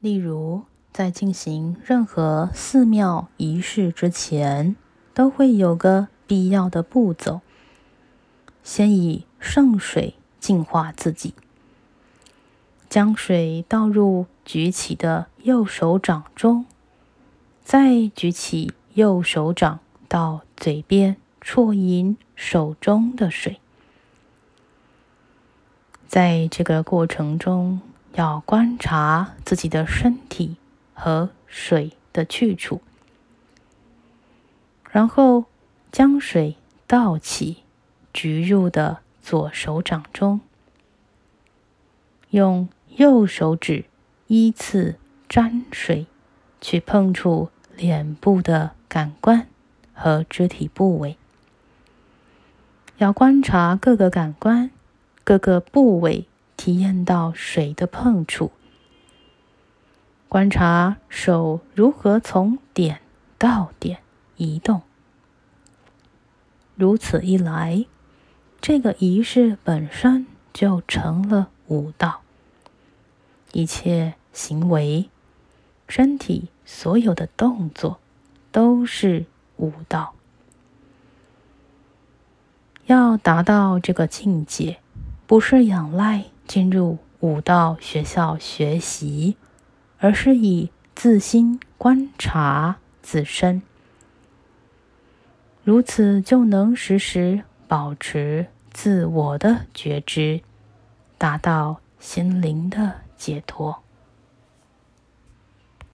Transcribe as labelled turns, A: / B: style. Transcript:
A: 例如，在进行任何寺庙仪式之前，都会有个必要的步骤：先以圣水净化自己，将水倒入举起的右手掌中，再举起右手掌到嘴边啜饮手中的水。在这个过程中，要观察自己的身体和水的去处，然后将水倒起，举入的左手掌中，用右手指依次沾水，去碰触脸部的感官和肢体部位，要观察各个感官。各个部位体验到水的碰触，观察手如何从点到点移动。如此一来，这个仪式本身就成了舞蹈。一切行为、身体所有的动作都是舞蹈。要达到这个境界。不是仰赖进入武道学校学习，而是以自心观察自身，如此就能时时保持自我的觉知，达到心灵的解脱。